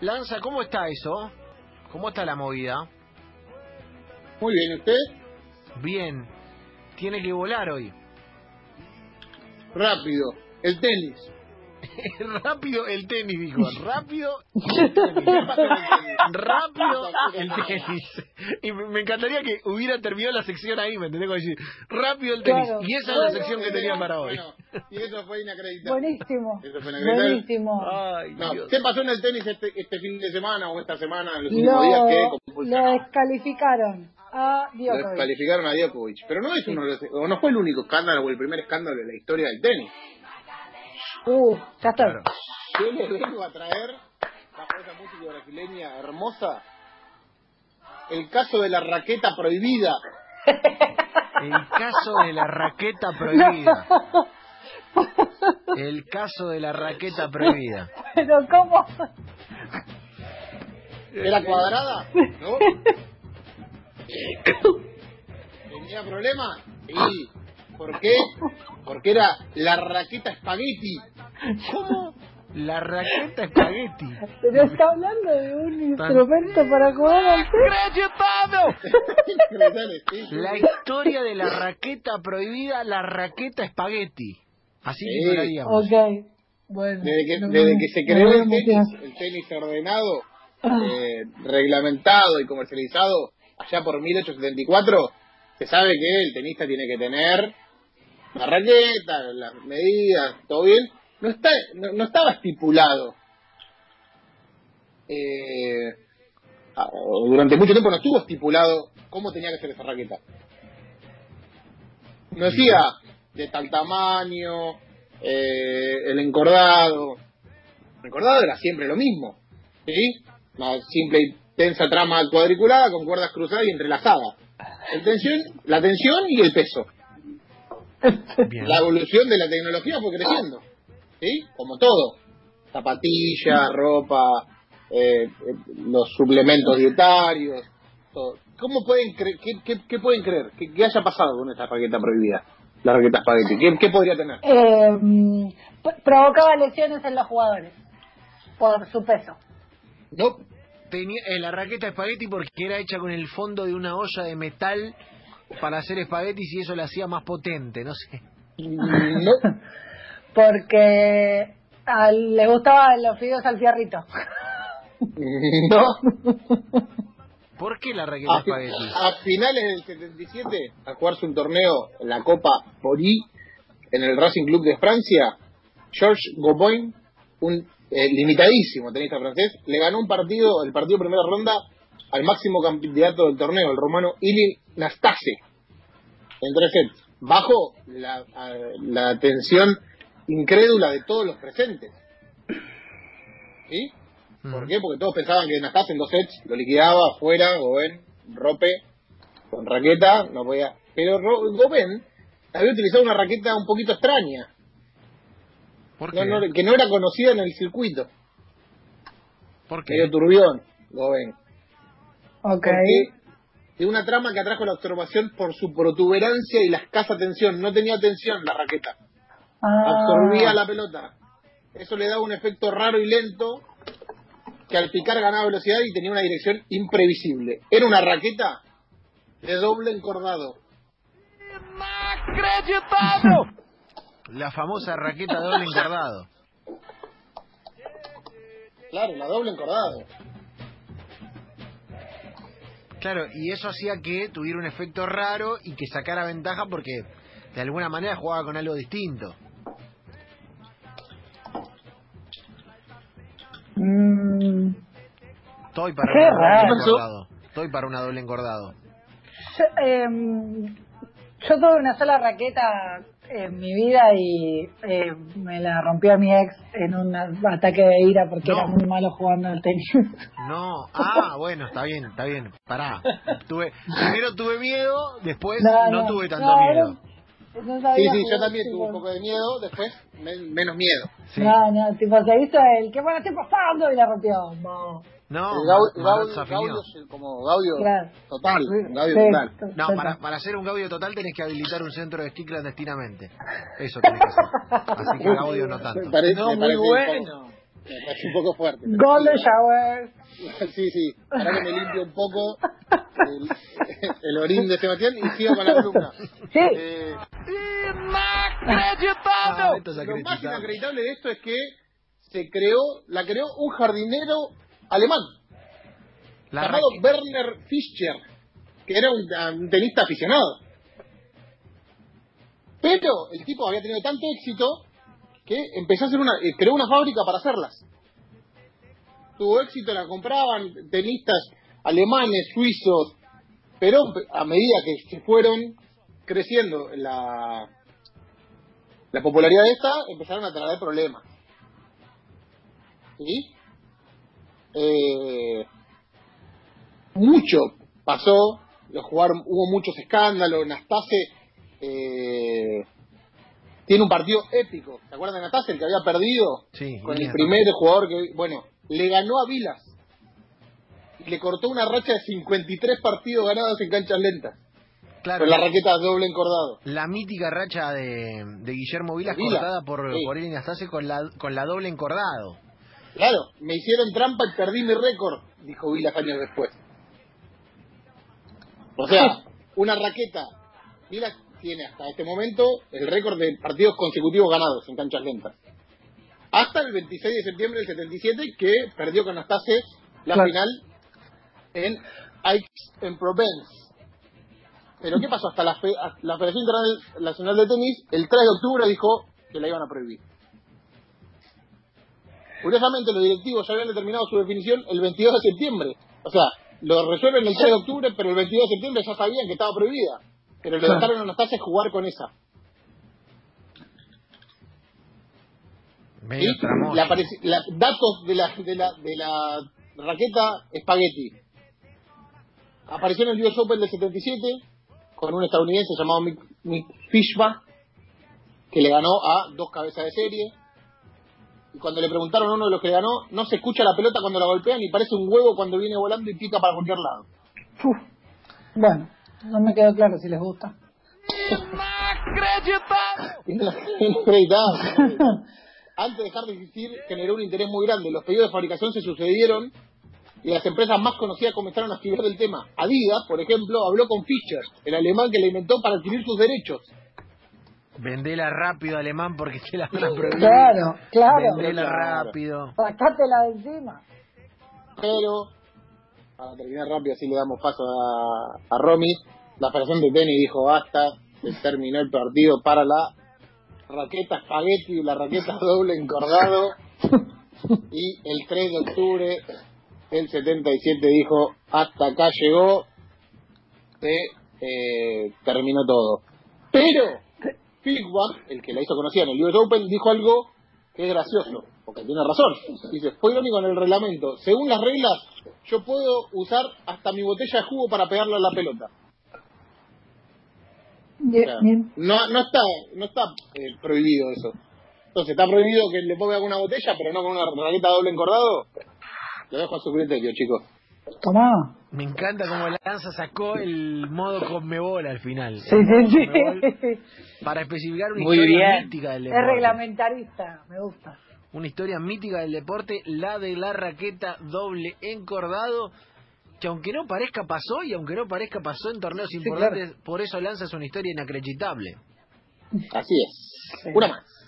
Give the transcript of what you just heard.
Lanza, ¿cómo está eso? ¿Cómo está la movida? Muy bien, ¿usted? Bien. Tiene que volar hoy. Rápido. El tenis. Rápido el tenis, dijo. Rápido el tenis. Rápido el tenis. Y me encantaría que hubiera terminado la sección ahí, ¿me entendés? Como decir, rápido el tenis. Claro. Y esa es la sección que tenía para hoy. Bueno, y eso fue inacreditable. Buenísimo. Eso fue inacreditable. Buenísimo. Ay, No, Dios. ¿Qué pasó en el tenis este, este fin de semana o esta semana, en los últimos días? Lo, que lo descalificaron a Lo descalificaron a Djokovic. Pero no es uno de los- o no fue el único escándalo o el primer escándalo de la historia del tenis. Uh, ya está. Claro. Yo les vengo a traer, bajo esa música brasileña hermosa, el caso de la raqueta prohibida. El caso de la raqueta prohibida. El caso de la raqueta prohibida. Pero ¿cómo? ¿Era cuadrada? ¿No? ¿Tenía problema? Sí. ¿Por qué? Porque era la raqueta espagueti. ¿Cómo? La raqueta espagueti. Pero está hablando de un instrumento para jugar al. La historia de la raqueta prohibida, la raqueta espagueti. Así Sí. titularíamos. Ok. Bueno. Desde que, no desde me- que se creó el tenis, el tenis ordenado, eh, reglamentado y comercializado allá por 1874, se sabe que el tenista tiene que tener la raqueta, las medidas, todo bien. No, está, no, no estaba estipulado. Eh, ah, durante mucho tiempo no estuvo estipulado cómo tenía que ser esa raqueta. No decía de tal tamaño, eh, el encordado. El encordado era siempre lo mismo, ¿sí? Una simple y tensa trama cuadriculada con cuerdas cruzadas y entrelazadas. La tensión y el peso. Bien. La evolución de la tecnología fue creciendo, ¿sí? Como todo. Zapatillas, ropa, eh, eh, los suplementos dietarios, todo. ¿Cómo pueden cre- qué, qué- qué pueden creer? ¿Qué, qué haya pasado con esta raqueta prohibida? La raqueta espagueti. ¿Qué, qué podría tener? Eh, provocaba lesiones en los jugadores por su peso. No, Tenía eh, la raqueta espagueti porque era hecha con el fondo de una olla de metal para hacer espaguetis y eso la hacía más potente, no sé. no, Porque a- le gustaban los fideos al fierrito. no. ¿Por qué la raqueta A, espagueti? a finales del 77, a jugarse un torneo, la Copa Pori, en el Racing Club de Francia, Georges Goboin, un eh, limitadísimo tenista francés, le ganó un partido, el partido de primera ronda, al máximo candidato del torneo, el rumano Ili Nastase, en tres sets, bajo la, a- la atención incrédula de todos los presentes. ¿Sí? ¿Por Mm. qué? Porque todos pensaban que Nastase en dos sets lo liquidaba afuera, Goben, Rope, con raqueta, no podía. Pero Ro- Goben había utilizado una raqueta un poquito extraña, ¿Por no- qué? no- que no era conocida en el circuito, ¿Por qué? medio turbión, Goben. Ok. Porque de una trama que atrajo la observación por su protuberancia y la escasa tensión, no tenía tensión la raqueta, Ah, absorbía la pelota. Eso le daba un efecto raro y lento que al picar ganaba velocidad y tenía una dirección imprevisible. Era una raqueta de doble encordado. La famosa raqueta de doble encordado. Claro, la doble encordado. Claro, y eso hacía que tuviera un efecto raro y que sacara ventaja porque de alguna manera jugaba con algo distinto. mm, Estoy para Qué una doble raro. encordado. Estoy para una doble encordado. yo, em, yo tuve una sola raqueta en mi vida y eh, me la rompió mi ex en un ataque de ira porque No. era muy malo jugando al tenis. No, ah, bueno, está bien, está bien. Pará. Tuve, primero tuve miedo, después No, no, no, tuve tanto miedo. No Sí, sabía sí, yo jugar, también tipo, tuve un poco de miedo, después men- menos miedo. Sí. No, no, tipo, se hizo el ¿qué van a estar pasando? Y la rompió. No, No, Gaudio. Gaudio es el- como Gaudio Claro. total, Gaudio Sí, total. to- No, para, para hacer un gaudio total tenés que habilitar un centro de esquí clandestinamente. Eso tenés que hacer. Así que gaudio no tanto. Me parece, No, me muy bueno. Me parece un poco fuerte. Golden shower. Sí, sí. Ahora que me limpio un poco el, el orín de Sebastián y sigo con la columna. Sí. Eh, Ah, lo más acreditable. inacreditable de esto es que se creó, la creó un jardinero alemán La llamado Werner Fischer, que era un, un tenista aficionado. Pero el tipo había tenido tanto éxito empezó a hacer una, eh, creó una fábrica para hacerlas. Tuvo éxito, la compraban tenistas alemanes, suizos, pero a medida que se fueron creciendo la, la popularidad de esta, empezaron a traer problemas. ¿Sí? Eh, mucho pasó, los jugaron, hubo muchos escándalos, Nastase eh, tiene un partido épico, ¿se acuerdan de Nastase, el que había perdido? Sí, con el primer jugador que, bueno, le ganó a Vilas le cortó una racha de 53 partidos ganados en canchas lentas, Claro, con la raqueta doble encordado. la mítica racha de, de Guillermo Vilas Vilas, cortada por, sí. por con la, con la doble encordado. Claro, me hicieron trampa y perdí mi récord, dijo Vilas años después. O sea, una raqueta. Vilas tiene hasta este momento el récord de partidos consecutivos ganados en canchas lentas. Hasta el 26 de septiembre del 77, que perdió con Astase la Claro. final en Aix en Provence. Pero ¿qué pasó? Hasta la, fe- la Federación Internacional de Tenis, el 3 de octubre dijo que la iban a prohibir. Curiosamente, los directivos ya habían determinado su definición el 22 de septiembre. O sea, lo resuelven el 3 de octubre, pero el 22 de septiembre ya sabían que estaba prohibida. Pero le Claro. dejaron a Anastasia jugar con esa. Medio datos de la, de, la, de la raqueta Spaghetti. Apareció en el US Open del 77 con un estadounidense llamado Mick, Mick Fishbach, que le ganó a dos cabezas de serie. Y cuando le preguntaron a uno de los que le ganó, no se escucha la pelota cuando la golpean y parece un huevo cuando viene volando y pica para cualquier lado. Uf. Bueno, no me quedó claro si les gusta. Inacreditable. Antes de dejar de existir, generó un interés muy grande. Los pedidos de fabricación se sucedieron y las empresas más conocidas comenzaron a escribir del tema. Adidas, por ejemplo, habló con Fischer, el alemán que la inventó para adquirir sus derechos. Vendela rápido alemán porque se la van a prohibir. Claro, claro. Vendela Claro. rápido. Sacátela de encima. Pero, para terminar rápido, así le damos paso a, a Romy, la Federación de Tenis dijo basta, se terminó el partido para la raqueta spaghetti y la raqueta doble encordado. Y el 3 de octubre del 77 dijo hasta acá llegó, se eh, terminó todo. Pero, Figwag, el que la hizo conocida en el US Open, dijo algo que es gracioso, porque tiene razón. Dice, fue irónico en el reglamento. Según las reglas, yo puedo usar hasta mi botella de jugo para pegarle a la pelota. O sea, no, no está, no está eh, prohibido eso. Entonces, está prohibido que le ponga una botella, pero no con una raqueta doble encordado. Lo dejo a su criterio, chicos. Tomá. Me encanta cómo Lanza sacó el modo Conmebol al final. Sí, sí, sí. Para especificar una Muy historia bien. mítica del Es deporte. reglamentarista, me gusta. Una historia mítica del deporte, la de la raqueta doble encordado, que aunque no parezca pasó y aunque no parezca pasó en torneos Sí, importantes, por eso Lanza es una historia inacreditable. Así es. Una más.